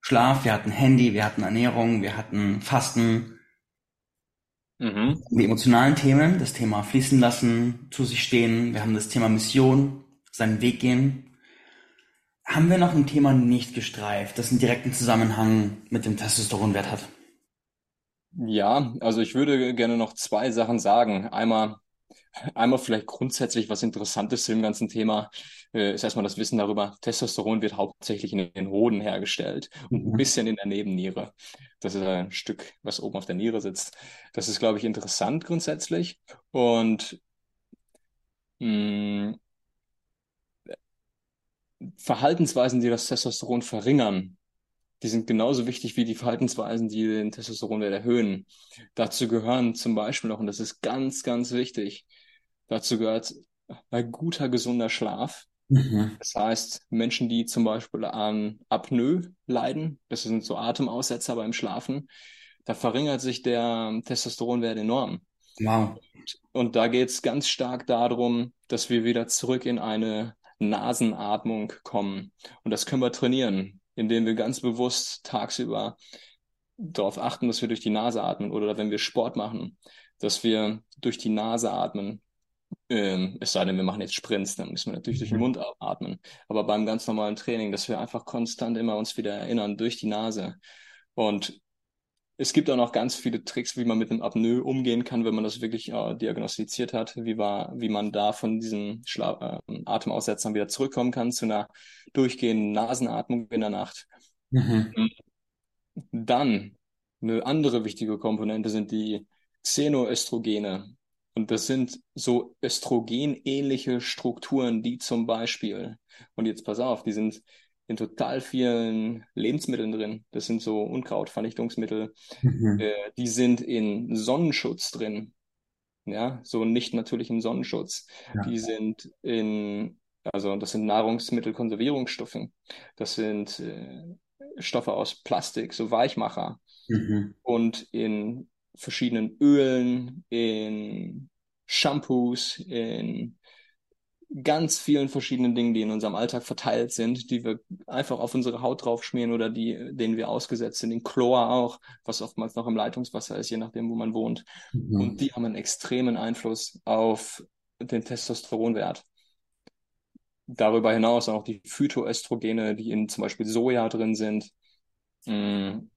Schlaf, wir hatten Handy, wir hatten Ernährung, wir hatten Fasten, Mhm. Die emotionalen Themen, das Thema fließen lassen, zu sich stehen. Wir haben das Thema Mission, seinen Weg gehen. Haben wir noch ein Thema nicht gestreift, das einen direkten Zusammenhang mit dem Testosteronwert hat? Ja, also ich würde gerne noch zwei Sachen sagen. Einmal Einmal vielleicht grundsätzlich was Interessantes zu dem ganzen Thema äh, ist erstmal das Wissen darüber, Testosteron wird hauptsächlich in den Hoden hergestellt und ein mhm. bisschen in der Nebenniere. Das ist ein Stück, was oben auf der Niere sitzt. Das ist, glaube ich, interessant grundsätzlich. Und mh, mm, Verhaltensweisen, die das Testosteron verringern, die sind genauso wichtig wie die Verhaltensweisen, die den Testosteronwert erhöhen. Dazu gehören zum Beispiel noch, und das ist ganz, ganz wichtig, dazu gehört ein guter, gesunder Schlaf. Mhm. Das heißt, Menschen, die zum Beispiel an Apnoe leiden, das sind so Atemaussetzer beim Schlafen, da verringert sich der Testosteronwert enorm. Wow. Und, und da geht es ganz stark darum, dass wir wieder zurück in eine Nasenatmung kommen. Und das können wir trainieren indem wir ganz bewusst tagsüber darauf achten, dass wir durch die Nase atmen oder wenn wir Sport machen, dass wir durch die Nase atmen. Ähm, es sei denn, wir machen jetzt Sprints, dann müssen wir natürlich durch den mhm. Mund atmen. Aber beim ganz normalen Training, dass wir einfach konstant immer uns wieder erinnern durch die Nase. Und es gibt auch noch ganz viele Tricks, wie man mit einem Apnoe umgehen kann, wenn man das wirklich äh, diagnostiziert hat, wie, war, wie man da von diesen Schla äh, Atemaussetzern wieder zurückkommen kann zu einer durchgehenden Nasenatmung in der Nacht. Mhm. Dann Eine andere wichtige Komponente sind die Xenoöstrogene. Und das sind so östrogenähnliche Strukturen, die zum Beispiel, und jetzt pass auf, die sind in total vielen Lebensmitteln drin. Das sind so Unkrautvernichtungsmittel. Mhm. Äh, die sind in Sonnenschutz drin. Ja, so nicht natürlichem Sonnenschutz. Ja. Die sind in, also das sind Nahrungsmittelkonservierungsstoffe. Das sind äh, Stoffe aus Plastik, so Weichmacher. Mhm. Und in verschiedenen Ölen, in Shampoos, in ganz vielen verschiedenen Dingen, die in unserem Alltag verteilt sind, die wir einfach auf unsere Haut draufschmieren oder die, denen wir ausgesetzt sind, in Chlor auch, was oftmals noch im Leitungswasser ist, je nachdem, wo man wohnt. Mhm. Und die haben einen extremen Einfluss auf den Testosteronwert. Darüber hinaus auch die Phytoöstrogene, die in zum Beispiel Soja drin sind. Mm.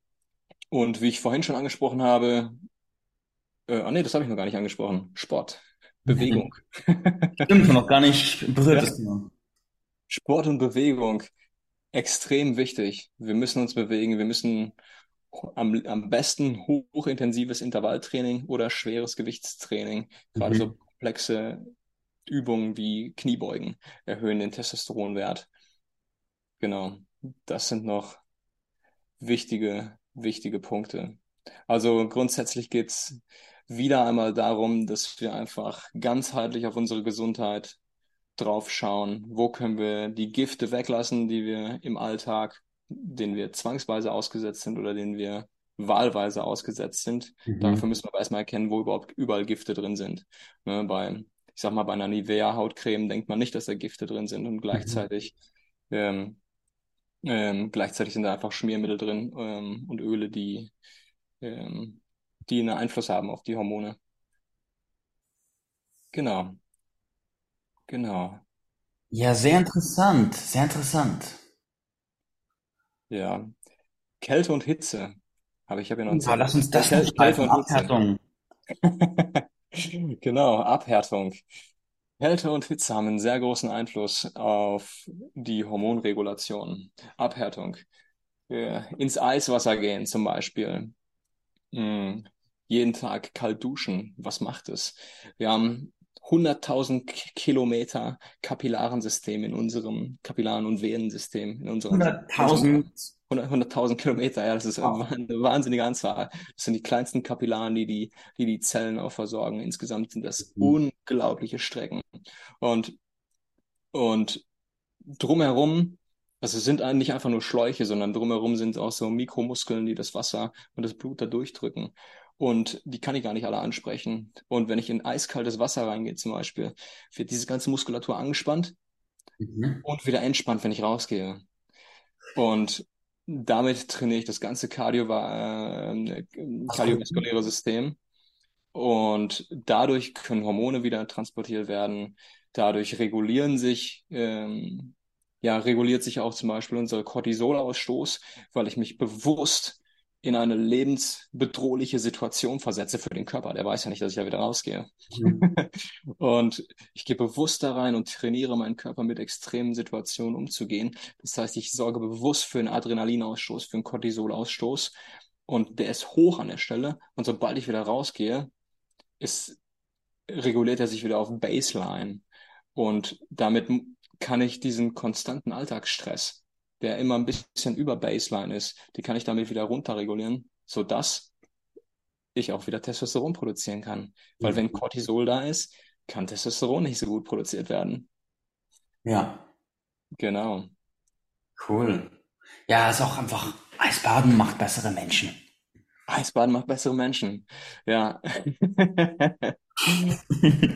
Und wie ich vorhin schon angesprochen habe, äh, ah nee, das habe ich noch gar nicht angesprochen. Sport. Bewegung. Stimmt, noch gar nicht berührt das Thema. Sport und Bewegung, extrem wichtig. Wir müssen uns bewegen, wir müssen am, am besten hochintensives Intervalltraining oder schweres Gewichtstraining, gerade mhm. so komplexe Übungen wie Kniebeugen erhöhen den Testosteronwert. Genau, das sind noch wichtige, wichtige Punkte. Also grundsätzlich geht's wieder einmal darum, dass wir einfach ganzheitlich auf unsere Gesundheit drauf schauen. Wo können wir die Gifte weglassen, die wir im Alltag, denen wir zwangsweise ausgesetzt sind oder denen wir wahlweise ausgesetzt sind. Mhm. Dafür müssen wir aber erstmal erkennen, wo überhaupt überall Gifte drin sind. Ne, bei, ich sag mal, bei einer Nivea-Hautcreme denkt man nicht, dass da Gifte drin sind und gleichzeitig mhm. ähm, ähm, gleichzeitig sind da einfach Schmiermittel drin ähm, und Öle, die ähm, die einen Einfluss haben auf die Hormone. Genau. Genau. Ja, sehr interessant, sehr interessant. Ja. Kälte und Hitze. Aber ich habe ja noch Ja, lass uns das Kälte, Kälte und Abhärtung. genau, Abhärtung. Kälte und Hitze haben einen sehr großen Einfluss auf die Hormonregulation. Abhärtung. Ja, ins Eiswasser gehen zum Beispiel. Hm jeden Tag kalt duschen. Was macht es? Wir haben 100.000 Kilometer Kapillarensystem in unserem Kapillaren- und Venensystem. In unserem 100.000 100.000 Kilometer, ja, das ist wow. eine wahnsinnige Anzahl. Das sind die kleinsten Kapillaren, die die, die, die Zellen auch versorgen. Insgesamt sind das mhm. unglaubliche Strecken. Und, und drumherum, also es sind nicht einfach nur Schläuche, sondern drumherum sind auch so Mikromuskeln, die das Wasser und das Blut da durchdrücken. Und die kann ich gar nicht alle ansprechen. Und wenn ich in eiskaltes Wasser reingehe zum Beispiel, wird diese ganze Muskulatur angespannt mhm. und wieder entspannt, wenn ich rausgehe. Und damit trainiere ich das ganze Cardio, äh, kardiovaskuläre System. Und dadurch können Hormone wieder transportiert werden. Dadurch regulieren sich, ähm, ja, reguliert sich auch zum Beispiel unser Cortisolausstoß, weil ich mich bewusst in eine lebensbedrohliche Situation versetze für den Körper. Der weiß ja nicht, dass ich da wieder rausgehe. Mhm. und ich gehe bewusst da rein und trainiere meinen Körper mit extremen Situationen umzugehen. Das heißt, ich sorge bewusst für einen Adrenalinausstoß, für einen Cortisolausstoß. Und der ist hoch an der Stelle. Und sobald ich wieder rausgehe, ist, reguliert er sich wieder auf Baseline. Und damit kann ich diesen konstanten Alltagsstress der immer ein bisschen über Baseline ist, die kann ich damit wieder runterregulieren, sodass ich auch wieder Testosteron produzieren kann. Weil mhm. wenn Cortisol da ist, kann Testosteron nicht so gut produziert werden. Ja. Genau. Cool. Ja, ist auch einfach, Eisbaden macht bessere Menschen. Eisbaden macht bessere Menschen. Ja.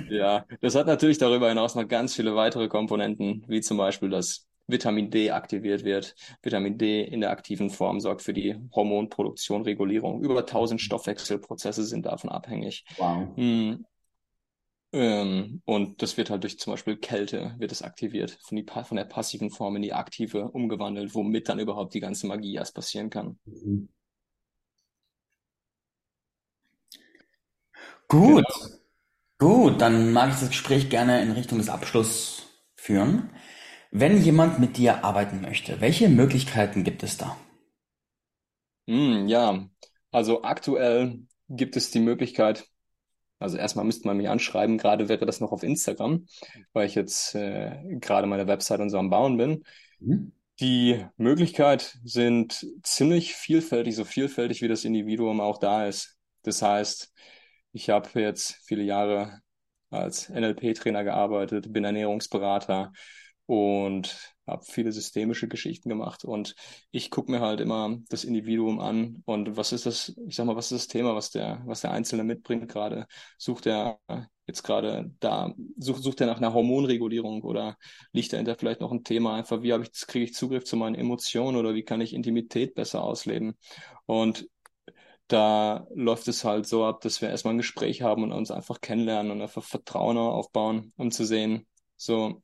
ja, das hat natürlich darüber hinaus noch ganz viele weitere Komponenten, wie zum Beispiel das Vitamin D aktiviert wird. Vitamin D in der aktiven Form sorgt für die Hormonproduktion, Regulierung. Über 1000 Stoffwechselprozesse sind davon abhängig. Wow. Hm. Ähm, und das wird halt durch zum Beispiel Kälte wird es aktiviert, von, die, von der passiven Form in die aktive umgewandelt, womit dann überhaupt die ganze Magie erst passieren kann. Mhm. Gut. Genau. Gut, dann mag ich das Gespräch gerne in Richtung des Abschlusses führen. Wenn jemand mit dir arbeiten möchte, welche Möglichkeiten gibt es da? Mm, ja, Also aktuell gibt es die Möglichkeit, also erstmal müsste man mich anschreiben, gerade wäre das noch auf Instagram, weil ich jetzt äh, gerade meine Website und so am Bauen bin. Mhm. Die Möglichkeit sind ziemlich vielfältig, so vielfältig wie das Individuum auch da ist. Das heißt, ich habe jetzt viele Jahre als NLP-Trainer gearbeitet, bin Ernährungsberater und habe viele systemische Geschichten gemacht und ich gucke mir halt immer das Individuum an und was ist das, ich sag mal, was ist das Thema, was der, was der Einzelne mitbringt gerade? Sucht er jetzt gerade da, sucht, sucht er nach einer Hormonregulierung oder liegt dahinter vielleicht noch ein Thema einfach, wie habe ich, kriege ich Zugriff zu meinen Emotionen oder wie kann ich Intimität besser ausleben? Und da läuft es halt so ab, dass wir erstmal ein Gespräch haben und uns einfach kennenlernen und einfach Vertrauen aufbauen, um zu sehen, so,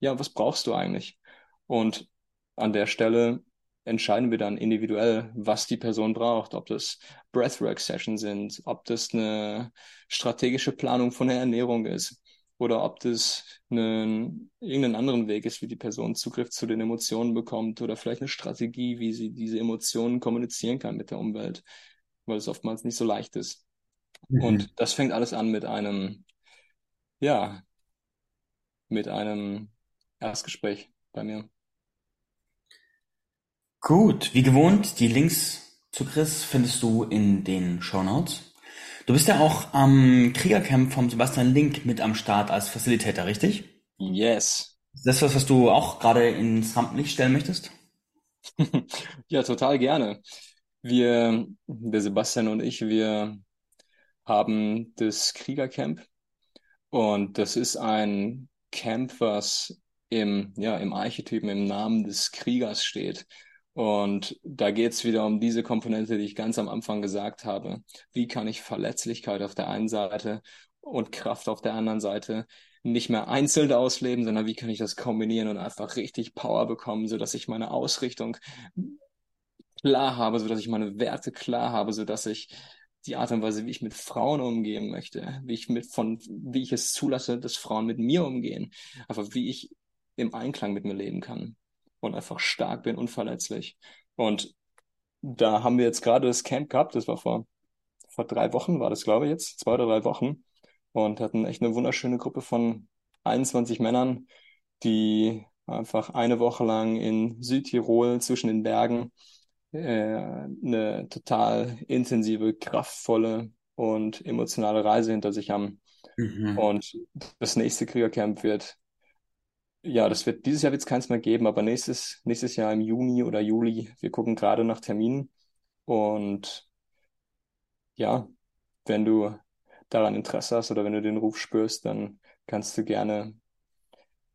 ja, was brauchst du eigentlich? Und an der Stelle entscheiden wir dann individuell, was die Person braucht, ob das Breathwork-Sessions sind, ob das eine strategische Planung von der Ernährung ist oder ob das einen, irgendeinen anderen Weg ist, wie die Person Zugriff zu den Emotionen bekommt oder vielleicht eine Strategie, wie sie diese Emotionen kommunizieren kann mit der Umwelt, weil es oftmals nicht so leicht ist. Mhm. Und das fängt alles an mit einem, ja, mit einem Erstgespräch bei mir. Gut, wie gewohnt, die Links zu Chris findest du in den Show Notes. Du bist ja auch am Kriegercamp vom Sebastian Link mit am Start als Facilitator, richtig? Yes. Ist das was, was du auch gerade ins Rampenlicht stellen möchtest? ja, total gerne. Wir, der Sebastian und ich, wir haben das Kriegercamp und das ist ein Camp, was im, ja, im Archetypen, im Namen des Kriegers steht. Und da geht es wieder um diese Komponente, die ich ganz am Anfang gesagt habe. Wie kann ich Verletzlichkeit auf der einen Seite und Kraft auf der anderen Seite nicht mehr einzeln ausleben, sondern wie kann ich das kombinieren und einfach richtig Power bekommen, sodass ich meine Ausrichtung klar habe, sodass ich meine Werte klar habe, sodass ich die Art und Weise, wie ich mit Frauen umgehen möchte, wie ich mit von, wie ich es zulasse, dass Frauen mit mir umgehen, einfach wie ich im Einklang mit mir leben kann und einfach stark bin, unverletzlich. Und da haben wir jetzt gerade das Camp gehabt, das war vor, vor drei Wochen, war das glaube ich jetzt, zwei oder drei Wochen und hatten echt eine wunderschöne Gruppe von 21 Männern, die einfach eine Woche lang in Südtirol zwischen den Bergen äh, eine total intensive, kraftvolle und emotionale Reise hinter sich haben. Mhm. Und das nächste Kriegercamp wird ja, das wird, dieses Jahr wird es keins mehr geben, aber nächstes, nächstes Jahr im Juni oder Juli, wir gucken gerade nach Terminen. Und ja, wenn du daran Interesse hast oder wenn du den Ruf spürst, dann kannst du gerne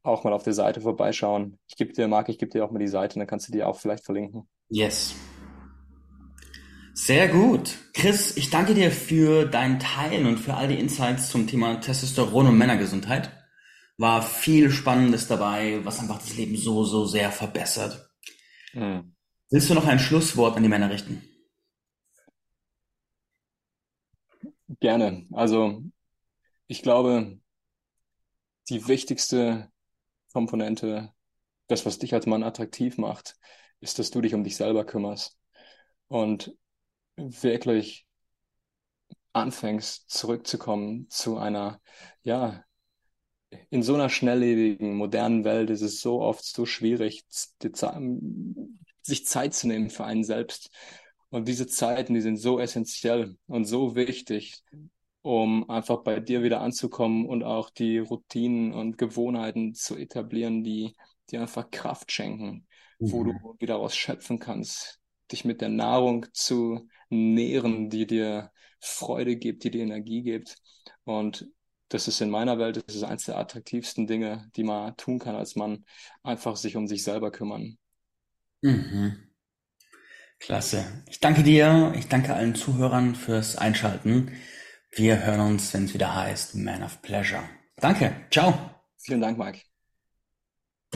auch mal auf der Seite vorbeischauen. Ich gebe dir, Marc, ich gebe dir auch mal die Seite, dann kannst du die auch vielleicht verlinken. Yes. Sehr gut. Chris, ich danke dir für dein Teilen und für all die Insights zum Thema Testosteron und Männergesundheit war viel Spannendes dabei, was einfach das Leben so, so sehr verbessert. Mhm. Willst du noch ein Schlusswort an die Männer richten? Gerne. Also ich glaube, die wichtigste Komponente, das, was dich als Mann attraktiv macht, ist, dass du dich um dich selber kümmerst und wirklich anfängst zurückzukommen zu einer, ja, in so einer schnelllebigen, modernen Welt ist es so oft so schwierig, sich Zeit zu nehmen für einen selbst. Und diese Zeiten, die sind so essentiell und so wichtig, um einfach bei dir wieder anzukommen und auch die Routinen und Gewohnheiten zu etablieren, die dir einfach Kraft schenken, mhm. wo du mhm. wieder daraus schöpfen kannst, dich mit der Nahrung zu nähren, die dir Freude gibt, die dir Energie gibt. Und das ist in meiner Welt, das ist eines der attraktivsten Dinge, die man tun kann als Mann, einfach sich um sich selber kümmern. Mhm. Klasse. Ich danke dir, ich danke allen Zuhörern fürs Einschalten. Wir hören uns, wenn es wieder heißt Man of Pleasure. Danke. Ciao. Vielen Dank, Mike.